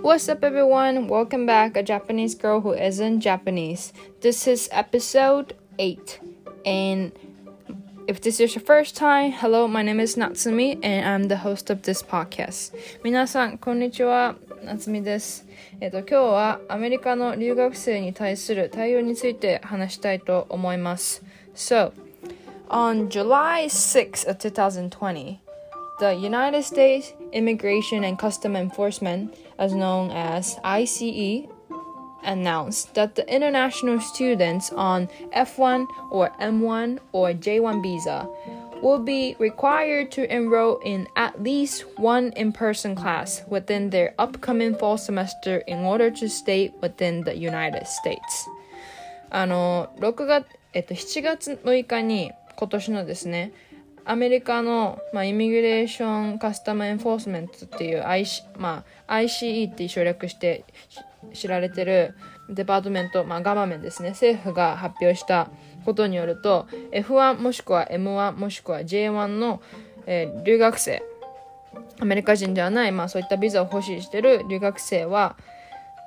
What's up, everyone? Welcome back, a Japanese girl who isn't Japanese. This is episode 8. And if this is your first time, hello, my name is Natsumi, and I'm the host of this podcast. 皆さん、こんにちは。夏美です。えっと、今日はアメリカの留学生に対する対応について話したいと思います。So, on July 6th of 2020, the United States Immigration and Custom Enforcement, as known as ICE, announced that the international students on F1 or M1 or J1 visa will be required to enroll in at least one in person class within their upcoming fall semester in order to stay within the United States. あの、6月、えっと、7月6日に今年のですね、 アメリカの、まあ、イミグレーションカスタムエンフォースメントっていう IC、まあ、ICE って省略して知られてるデパートメント、まあ、ガバメンですね。政府が発表したことによると F1 もしくは M1 もしくは J1 の、えー留学生アメリカ人ではない、まあ、そういったビザを欲しいしてる留学生は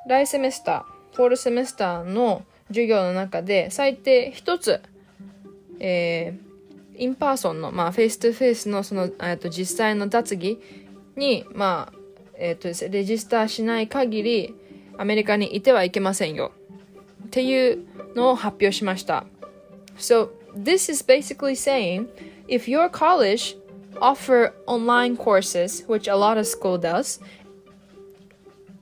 来セメスターフォールセメスターの授業の中で最低1つ、えーインパーソンの、まあ、フェイス2フェイスのその、えっと、実際の脱ぎに、まあ、えっとですね、レジスターしない限り、アメリカにいてはいけませんよ。っていうのを発表しました。So, this is basically saying, if your college offer online courses, which a lot of school does,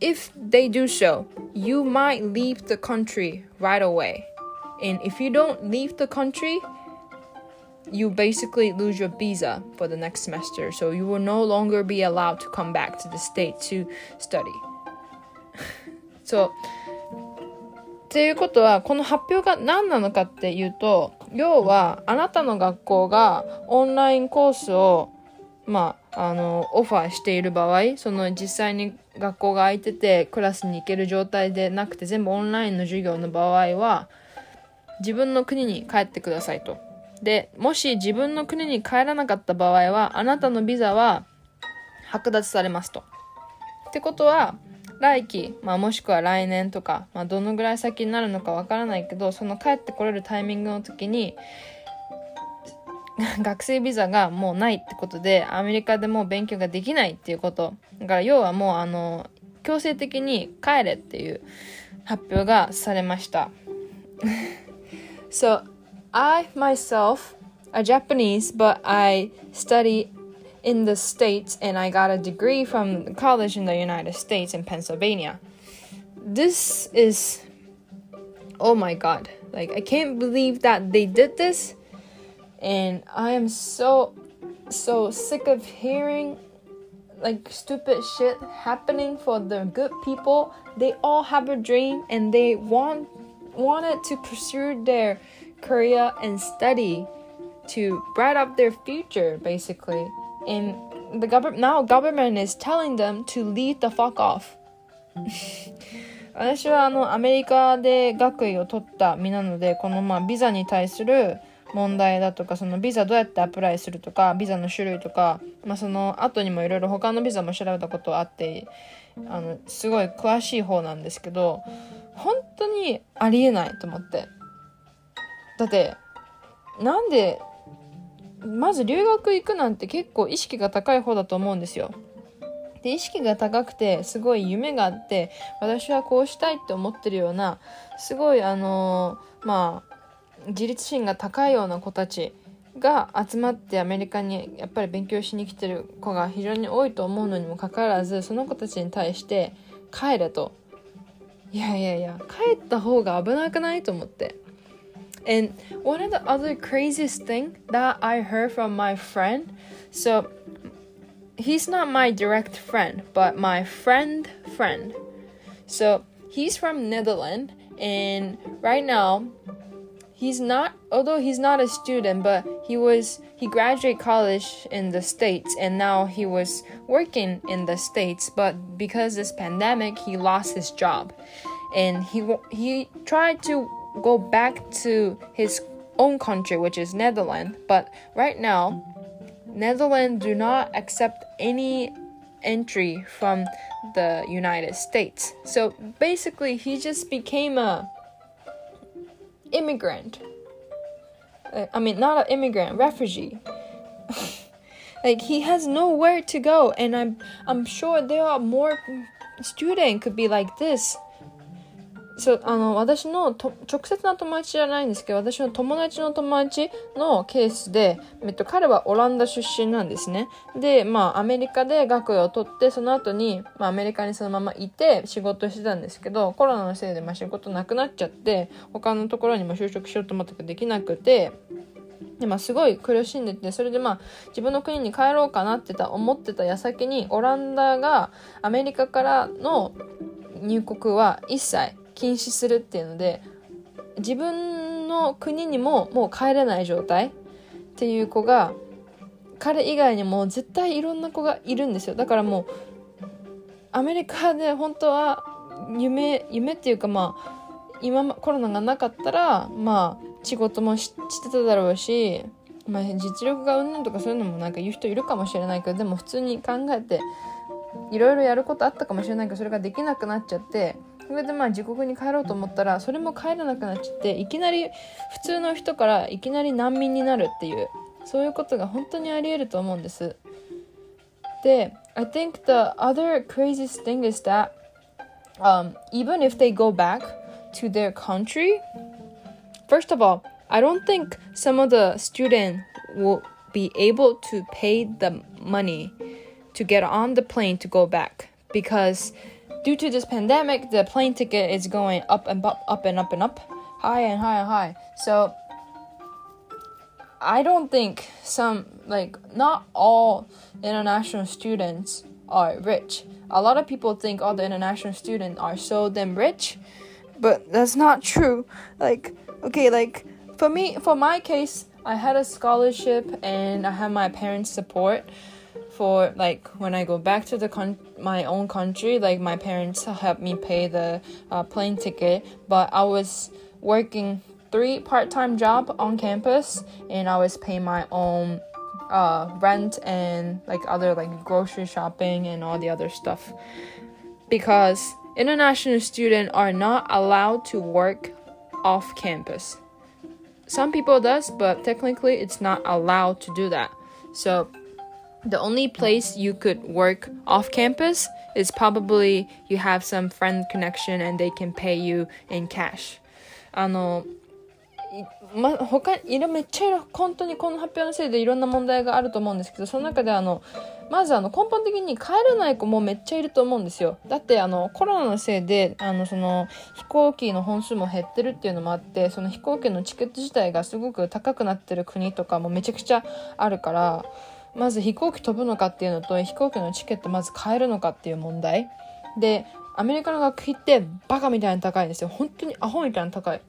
if they do so, you might leave the country right away. And if you don't leave the country, you basically lose your visa for the next semester. So you will no longer be allowed to come back to the state to study. そう。っていうことは、この発表が何なのかっていうと、要は、あなたの学校がオンラインコースを、まあ、あの、オファーしている場合、その実際に学校が空いてて、クラスに行ける状態でなくて、全部オンラインの授業の場合は、自分の国に帰ってくださいと。で、もし自分の国に帰らなかった場合は、あなたのビザは剥奪されますと。ってことは、来期、まあ、もしくは来年とか、まあ、どのぐらい先になるのかわからないけど、その帰ってこれるタイミングの時に、学生ビザがもうないってことで、アメリカでもう勉強ができないっていうこと。だから要はもうあの、強制的に帰れっていう発表がされました。so, I myself are Japanese, but I study in the States and I got a degree from college in the United States in Pennsylvania. This is, oh my god, like I can't believe that they did this. And I am so, so sick of hearing like stupid shit happening for the good people. They all have a dream and they want wanted to pursue their career and study to bright up their future basically. And the government now government is telling them to leave the fuck off. 私はあのアメリカで学位を取った身なのでこのまあビザに対する問題だとかそのビザどうやってアプライするとかビザの種類とか、まあ、その後にもいろいろ他のビザも調べたことあってあのすごい詳しい方なんですけど本当にありえないと思って。だってなんでまず留学行くなんて結構意識が高い方だと思うんですよ。で意識が高くてすごい夢があって私はこうしたいって思ってるようなすごいあのまあ自立心が高いような子たちが集まってアメリカにやっぱり勉強しに来てる子が非常に多いと思うのにもかかわらずその子たちに対して帰れと。いやいやいや帰った方が危なくないと思って。And one of the other craziest thing that I heard from my friend, so he's not my direct friend, but my friend friend. So he's from Netherlands, and right now he's not. Although he's not a student, but he was he graduated college in the states, and now he was working in the states. But because this pandemic, he lost his job, and he he tried to go back to his own country, which is Netherlands. But right now, Netherlands do not accept any entry from the United States. So basically, he just became a immigrant. Uh, I mean, not an immigrant, refugee. like he has nowhere to go, and I'm I'm sure there are more student could be like this そうあの私のと直接の友達じゃないんですけど私の友達の友達のケースで、えっと、彼はオランダ出身なんですね。でまあアメリカで学位を取ってその後に、まあ、アメリカにそのままいて仕事してたんですけどコロナのせいで、まあ、仕事なくなっちゃって他のところにも就職しようと思ったけどできなくてでまあ、すごい苦しんでてそれでまあ自分の国に帰ろうかなってた思ってた矢先にオランダがアメリカからの入国は一切禁止するっていうので自分の国にももう帰れない状態っていう子が彼以外にも絶対いろんな子がいるんですよ。だからもうアメリカで本当は夢夢っていうかまあ今コロナがなかったらまあ仕事もしてただろうし、まあ、実力がうんぬんとかそういうのもなんか言う人いるかもしれないけどでも普通に考えていろいろやることあったかもしれないけどそれができなくなっちゃってそれでまあ自国に帰ろうと思ったらそれも帰らなくなっちゃっていきなり普通の人からいきなり難民になるっていうそういうことが本当にありえると思うんですで I think the other craziest thing is that um, even if they go back to their country first of all I don't think some of the students will be able to pay the money to get on the plane to go back because due to this pandemic, the plane ticket is going up and up, up and up and up, high and high and high. So I don't think some like not all international students are rich. A lot of people think all the international students are so damn rich, but that's not true. Like okay, like for me, for my case, I had a scholarship and I had my parents' support for like when I go back to the con- my own country, like my parents helped me pay the uh, plane ticket, but I was working three part-time job on campus and I was paying my own uh, rent and like other like grocery shopping and all the other stuff because international students are not allowed to work off campus. Some people does, but technically it's not allowed to do that. So the only place you could work off campus is probably you have some friend connection and they can pay you in cash. あの、ま、他いろめっちゃいろ本当にこの発表のせいでいろんな問題があると思うんですけどその中であのまずあの根本的に帰れない子もめっちゃいると思うんですよだってあのコロナのせいであのその飛行機の本数も減ってるっていうのもあってその飛行機のチケット自体がすごく高くなってる国とかもめちゃくちゃあるからまず飛行機飛ぶのかっていうのと飛行機のチケットまず買えるのかっていう問題。でアメリカの学費ってバカみたいに高いんですよ。本当にアホみたいに高い。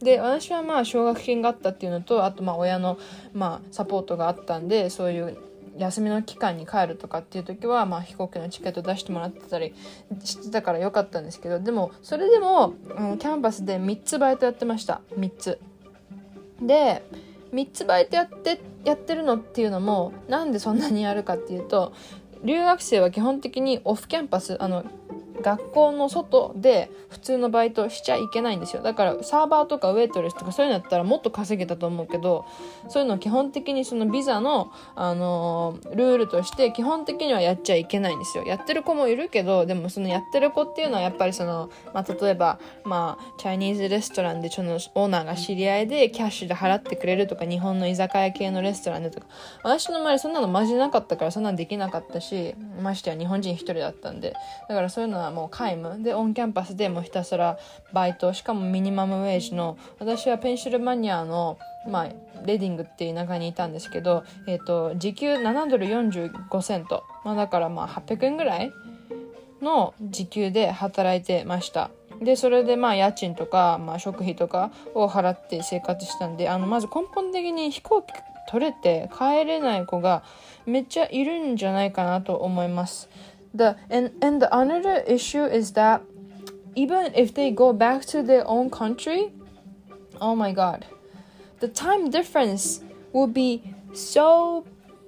で私はまあ奨学金があったっていうのとあとまあ親のまあサポートがあったんでそういう休みの期間に帰るとかっていう時は、まあ、飛行機のチケット出してもらってたりしてたからよかったんですけどでもそれでも、うん、キャンパスで3つバイトやってました。3つ。で3つバイトやってやってるのっていうのもなんでそんなにやるかっていうと留学生は基本的にオフキャンパスあの学校の外で普通のバイトしちゃいけないんですよ。だからサーバーとかウェイトレスとかそういうのだったらもっと稼げたと思うけどそういうの基本的にそのビザの、あのー、ルールとして基本的にはやっちゃいけないんですよ。やってる子もいるけどでもそのやってる子っていうのはやっぱりその、まあ、例えばまあチャイニーズレストランでそのオーナーが知り合いでキャッシュで払ってくれるとか日本の居酒屋系のレストランでとか。私の周りそんなのマジなかったからそんなんできなかったしましてや日本人一人だったんで。だからそういうのはもう皆無。でオンキャンパスでもひたすらバイト。しかもミニマムウェージの私はペンシルマニアのまあ、レディングっていう中にいたんですけど、えーと、時給7ドル45セント、まあ、だからまあ800円ぐらいの時給で働いてました。でそれでまあ家賃とか、まあ、食費とかを払って生活したんであのまず根本的に飛行機取れて帰れない子がめっちゃいるんじゃないかなと思います。The and and the another issue is that even if they go back to their own country oh my god the time difference will be so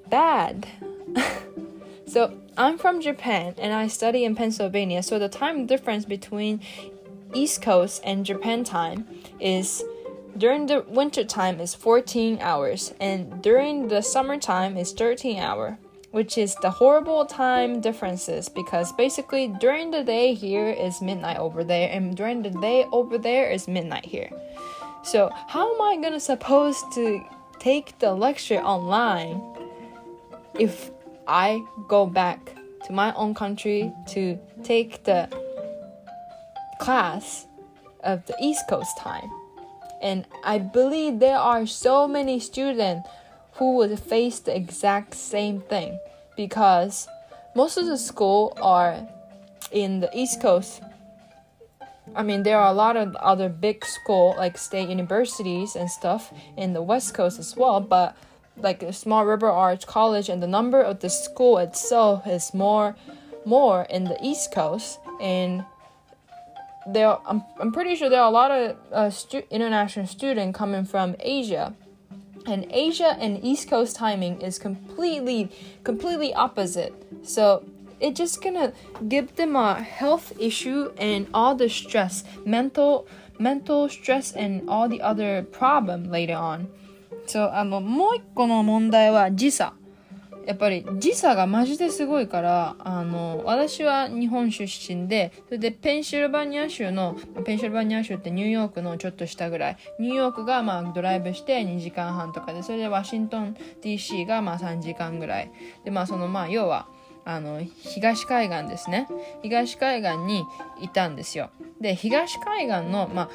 bad So I'm from Japan and I study in Pennsylvania. So the time difference between East Coast and Japan time is during the winter time is 14 hours and during the summertime is 13 hour which is the horrible time differences because basically during the day here is midnight over there and during the day over there is midnight here. So how am I gonna supposed to take the lecture online if I go back to my own country to take the class of the East Coast time? And I believe there are so many students who would face the exact same thing. Because most of the school are in the east coast. I mean there are a lot of other big school like state universities and stuff in the west coast as well but like a small liberal arts college and the number of the school itself is more more in the east coast. And there I'm, I'm pretty sure there are a lot of uh, stu- international students coming from asia and Asia and East Coast timing is completely completely opposite. So it's just gonna give them a health issue and all the stress, mental mental stress and all the other problem later on. So あのもう一個の問題は時差。 やっぱり時差がマジですごいからあの私は日本出身でそれでペンシルバニア州のペンシルバニア州ってニューヨークのちょっと下ぐらい。ニューヨークがまあドライブして2時間半とかでそれでワシントン DC がまあ3時間ぐらい。でまあそのまあ要はあの東海岸ですね。東海岸にいたんですよ。で東海岸のまあ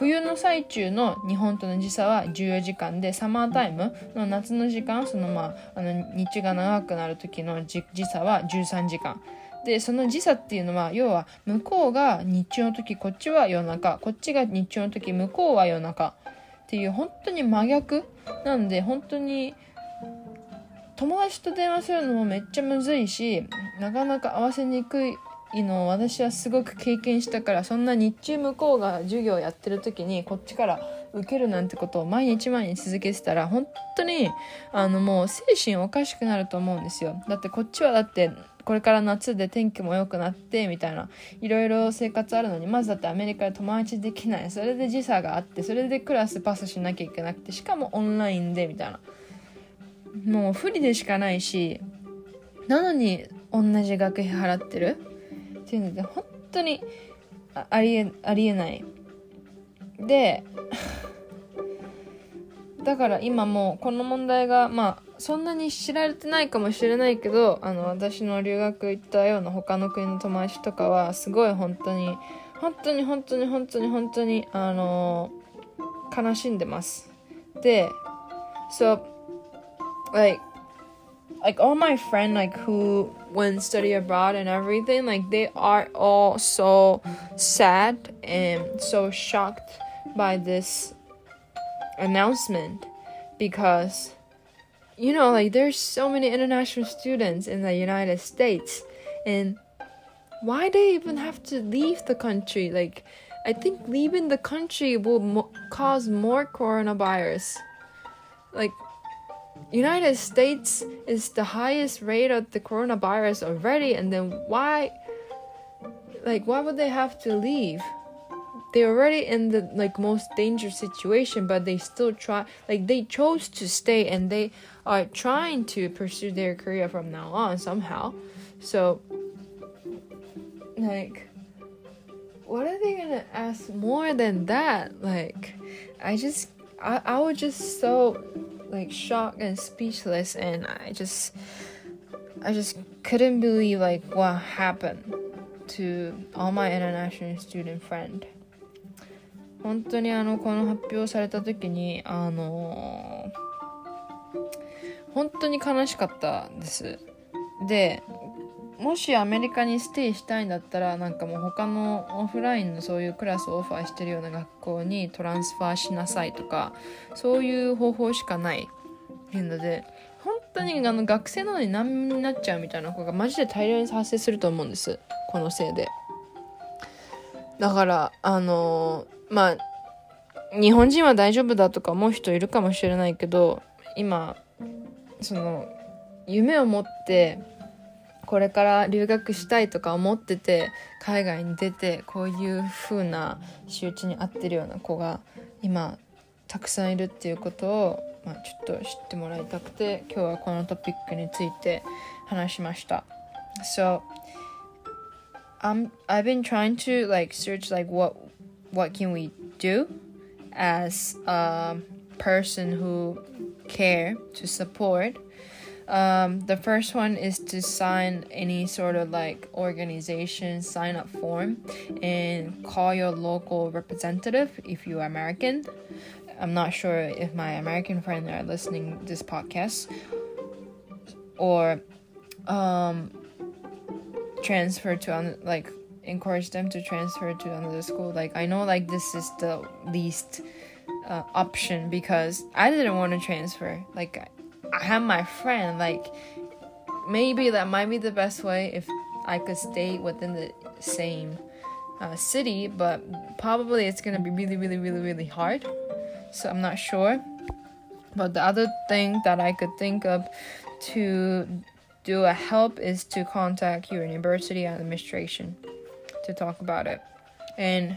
冬の最中の日本との時差は14時間でサマータイムの夏の時間そのまああの日中が長くなる時の時差は13時間。でその時差っていうのは要は向こうが日中の時こっちは夜中。こっちが日中の時向こうは夜中。っていう本当に真逆なんで本当に友達と電話するのもめっちゃむずいしなかなか合わせにくいいのを私はすごく経験したからそんな日中向こうが授業やってる時にこっちから受けるなんてことを毎日毎日続けてたら本当にあのもう精神おかしくなると思うんですよ。だってこっちはだってこれから夏で天気も良くなってみたいないろいろ生活あるのにまずだってアメリカで友達できない。それで時差があってそれでクラスパスしなきゃいけなくてしかもオンラインでみたいな。もう不利でしかないしなのに同じ学費払ってる。っていうので本当にありえありえない。で だから今もうこの問題がまあそんなに知られてないかもしれないけどあの私の留学行ったような他の国の友達とかはすごい本当に本当に本当に本当に本当にあの悲しんでます。で so like like all my friend like who went study abroad and everything like they are all so sad and so shocked by this announcement because you know like there's so many international students in the united states and why they even have to leave the country? Like i think leaving the country will mo- cause more coronavirus. Like United States is the highest rate of the coronavirus already and then why like why would they have to leave? They're already in the like most dangerous situation but they still try like they chose to stay and they are trying to pursue their career from now on somehow. So like what are they gonna ask more than that? Like I just I, I was just so like shocked and speechless and I just I just couldn't believe like what happened to all my international student friend 本当にあのこの発表された時にあの本当に悲しかったですで もしアメリカにステイしたいんだったらなんかもう他のオフラインのそういうクラスをオファーしてるような学校にトランスファーしなさいとかそういう方法しかない。っていうので本当にあの学生なのに難民になっちゃうみたいな子がマジで大量に発生すると思うんですこのせいで。だからあのまあ日本人は大丈夫だとか思う人いるかもしれないけど今その夢を持ってこれから留学したいとか思ってて海外に出てこういう風な仕打ちに合ってるような子が今たくさんいるっていうことを、まあ、ちょっと知ってもらいたくて今日はこのトピックについて話しました。So, I'm, I've been trying to like search like what what can we do as a person who care to support um, the first one is to sign any sort of like organization sign up form and call your local representative if you're American. I'm not sure if my American friends are listening this podcast or um, transfer to like encourage them to transfer to another school. Like I know like this is the least uh, option because I didn't want to transfer. Like I have my friend. Like maybe that might be the best way if I could stay within the same uh, city, but probably it's gonna be really, really, really, really hard. So I'm not sure. But the other thing that I could think of to do a help is to contact your university administration to talk about it. And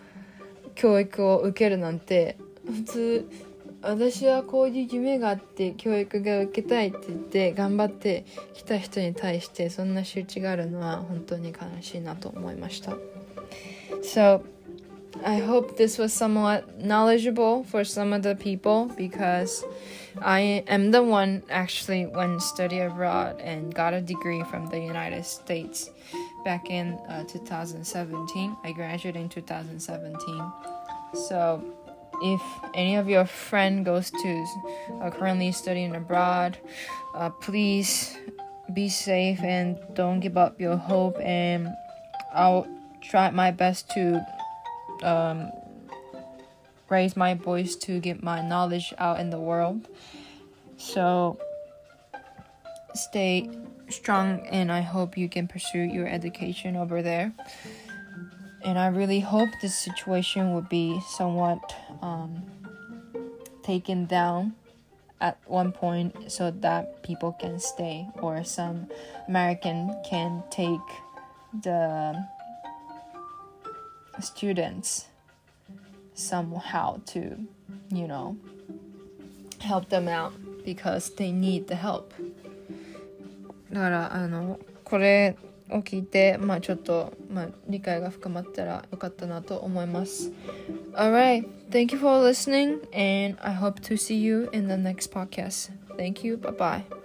教育を受けるなんて普通私はこういう夢があって教育が受けたいって言って頑張ってきた人に対してそんな仕打ちがあるのは本当に悲しいなと思いました。So, I hope this was somewhat knowledgeable for some of the people because I am the one actually went study abroad and got a degree from the United States back in uh, 2017. I graduated in 2017. So, if any of your friend goes to uh, currently studying abroad, uh, please be safe and don't give up your hope. And I'll try my best to um, raise my voice to get my knowledge out in the world. So stay strong and I hope you can pursue your education over there. And I really hope this situation would be somewhat um, taken down at one point so that people can stay or some American can take the students somehow to, you know, help them out because they need the help. だからあのこれを聞いてまあちょっとまあ理解が深まったらよかったなと思います。Alright, thank you for listening and I hope to see you in the next podcast. Thank you. Bye bye.